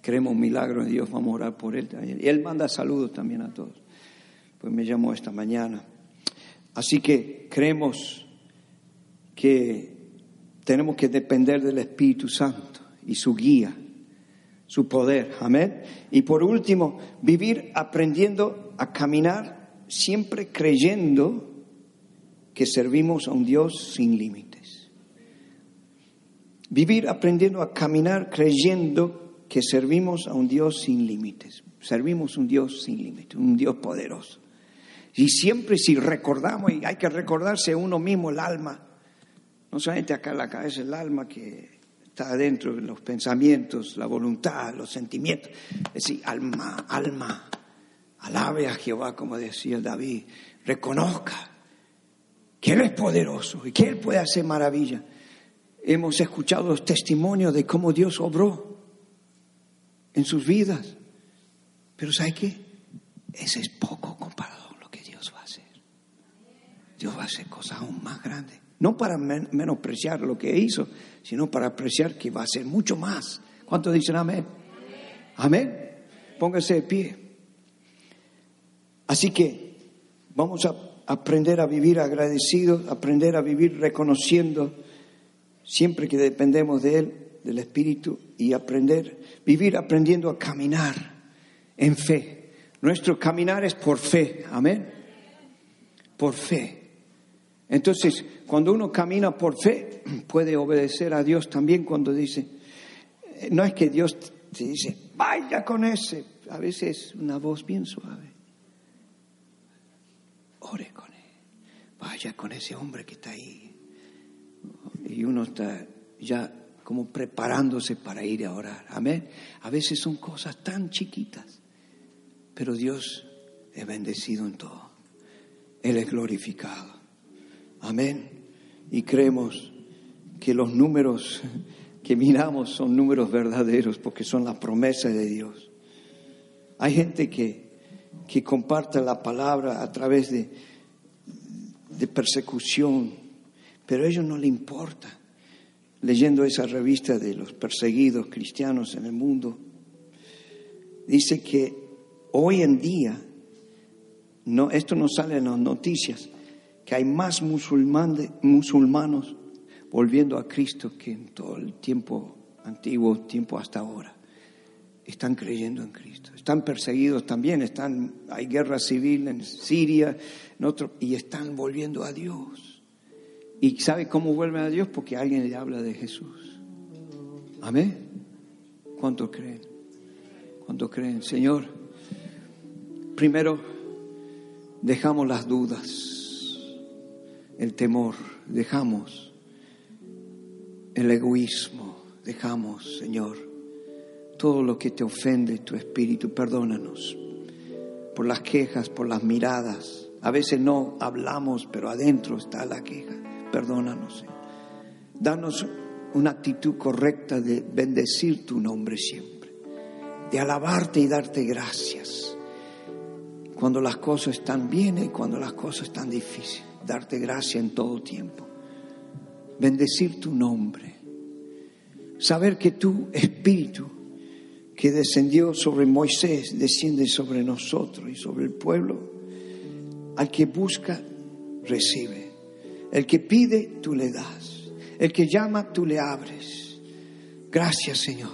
Creemos un milagro en Dios, vamos a orar por él también. Y él manda saludos también a todos. Pues me llamó esta mañana. Así que creemos que tenemos que depender del Espíritu Santo y su guía, su poder. Amén. Y por último, vivir aprendiendo a caminar siempre creyendo que servimos a un Dios sin límites. Vivir aprendiendo a caminar creyendo que servimos a un Dios sin límites. Servimos un Dios sin límites, un Dios poderoso. Y siempre si recordamos, y hay que recordarse uno mismo el alma, no solamente acá en la cabeza, el alma que está adentro, los pensamientos, la voluntad, los sentimientos. Es decir, alma, alma, alabe a Jehová, como decía David, reconozca que Él es poderoso y que Él puede hacer maravilla. Hemos escuchado los testimonios de cómo Dios obró en sus vidas, pero ¿sabe qué? Ese es poco comparado Dios va a hacer cosas aún más grandes. No para menospreciar lo que hizo, sino para apreciar que va a hacer mucho más. ¿Cuántos dicen amén? Amén. Póngase de pie. Así que vamos a aprender a vivir agradecidos, aprender a vivir reconociendo siempre que dependemos de Él, del Espíritu, y aprender, vivir aprendiendo a caminar en fe. Nuestro caminar es por fe, amén. Por fe. Entonces, cuando uno camina por fe, puede obedecer a Dios también cuando dice, eh, no es que Dios te dice, vaya con ese, a veces una voz bien suave, ore con él, vaya con ese hombre que está ahí. Y uno está ya como preparándose para ir a orar. Amén. A veces son cosas tan chiquitas, pero Dios es bendecido en todo. Él es glorificado. Amén. Y creemos que los números que miramos son números verdaderos porque son la promesa de Dios. Hay gente que, que comparte la palabra a través de, de persecución, pero a ellos no le importa. Leyendo esa revista de los perseguidos cristianos en el mundo, dice que hoy en día, no, esto no sale en las noticias, que hay más musulmanos volviendo a Cristo que en todo el tiempo antiguo, tiempo hasta ahora. Están creyendo en Cristo. Están perseguidos también, están, hay guerra civil en Siria y están volviendo a Dios. ¿Y sabe cómo vuelven a Dios? Porque alguien le habla de Jesús. Amén. ¿Cuánto creen? ¿Cuánto creen? Señor, primero dejamos las dudas el temor, dejamos el egoísmo, dejamos, Señor, todo lo que te ofende tu espíritu, perdónanos por las quejas, por las miradas. A veces no hablamos, pero adentro está la queja. Perdónanos. Danos una actitud correcta de bendecir tu nombre siempre, de alabarte y darte gracias cuando las cosas están bien y cuando las cosas están difíciles darte gracia en todo tiempo, bendecir tu nombre, saber que tu espíritu que descendió sobre Moisés desciende sobre nosotros y sobre el pueblo. Al que busca, recibe. El que pide, tú le das. El que llama, tú le abres. Gracias, Señor.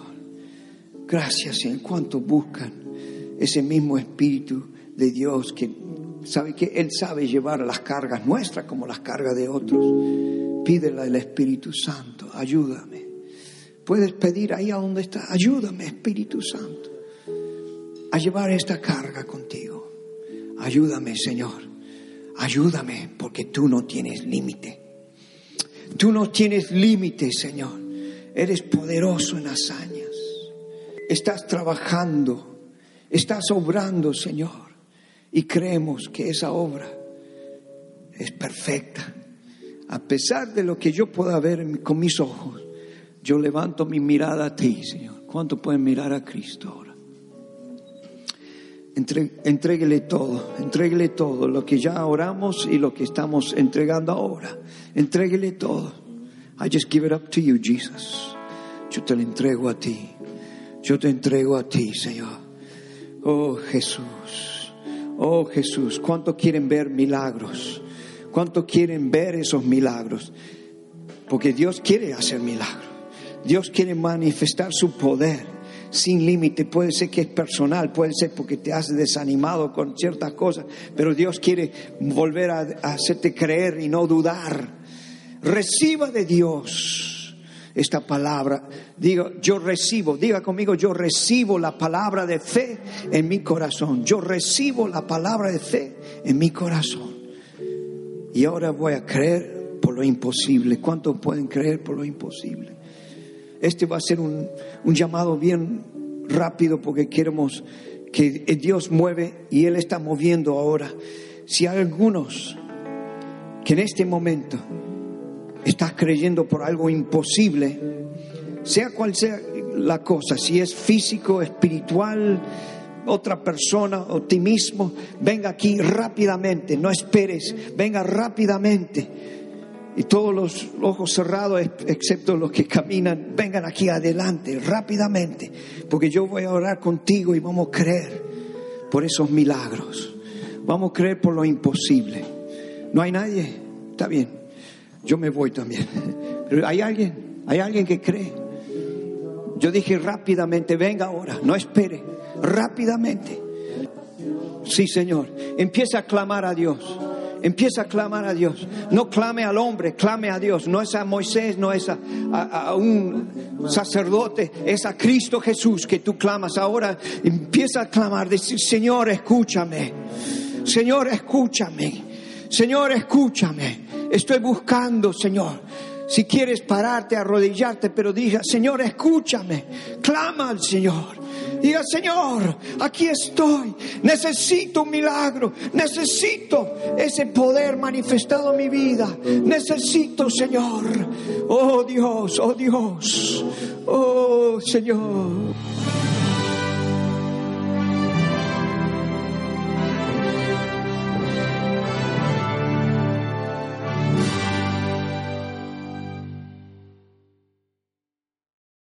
Gracias, Señor. ¿Cuántos buscan ese mismo Espíritu de Dios que sabe que Él sabe llevar las cargas nuestras como las cargas de otros? Pídele al Espíritu Santo, ayúdame. Puedes pedir ahí a donde está, ayúdame, Espíritu Santo, a llevar esta carga contigo. Ayúdame, Señor. Ayúdame, porque tú no tienes límite. Tú no tienes límite, Señor. Eres poderoso en hazañas. Estás trabajando, estás obrando, Señor. Y creemos que esa obra es perfecta. A pesar de lo que yo pueda ver con mis ojos, yo levanto mi mirada a ti, Señor. ¿Cuánto pueden mirar a Cristo ahora? Entréguele todo, entréguele todo, lo que ya oramos y lo que estamos entregando ahora. Entréguele todo. I just give it up to you, Jesus. Yo te lo entrego a ti. Yo te entrego a ti, Señor. Oh Jesús. Oh Jesús. ¿Cuánto quieren ver milagros? ¿Cuánto quieren ver esos milagros? Porque Dios quiere hacer milagros. Dios quiere manifestar su poder sin límite. Puede ser que es personal, puede ser porque te has desanimado con ciertas cosas, pero Dios quiere volver a, hacerte creer y no dudar. Reciba de Dios esta palabra. Diga, yo recibo, diga conmigo, yo recibo la palabra de fe en mi corazón. Yo recibo la palabra de fe en mi corazón. Y ahora voy a creer por lo imposible. ¿Cuántos pueden creer por lo imposible? Este va a ser un, llamado bien rápido porque queremos que Dios mueve y Él está moviendo ahora. Si hay algunos que en este momento estás creyendo por algo imposible, sea cual sea la cosa, si es físico, espiritual, otra persona, optimismo, venga aquí rápidamente, no esperes, venga rápidamente y todos los ojos cerrados, excepto los que caminan, vengan aquí adelante rápidamente, porque yo voy a orar contigo y vamos a creer por esos milagros. Vamos a creer por lo imposible. ¿No hay nadie? Está bien. Yo me voy también. Hay alguien, hay alguien que cree. Yo dije rápidamente, venga ahora, no espere, rápidamente. Sí, Señor. Empieza a clamar a Dios. Empieza a clamar a Dios. No clame al hombre, clame a Dios. No es a Moisés, no es a, un sacerdote, es a Cristo Jesús que tú clamas. Ahora empieza a clamar, decir, Señor, escúchame. Señor, escúchame. Señor, escúchame. Estoy buscando, Señor. Si quieres pararte, arrodillarte, pero diga, Señor, escúchame. Clama al Señor. Diga, Señor, aquí estoy. Necesito un milagro. Necesito ese poder manifestado en mi vida. Necesito, Señor. Oh Dios, oh Dios. Oh Señor.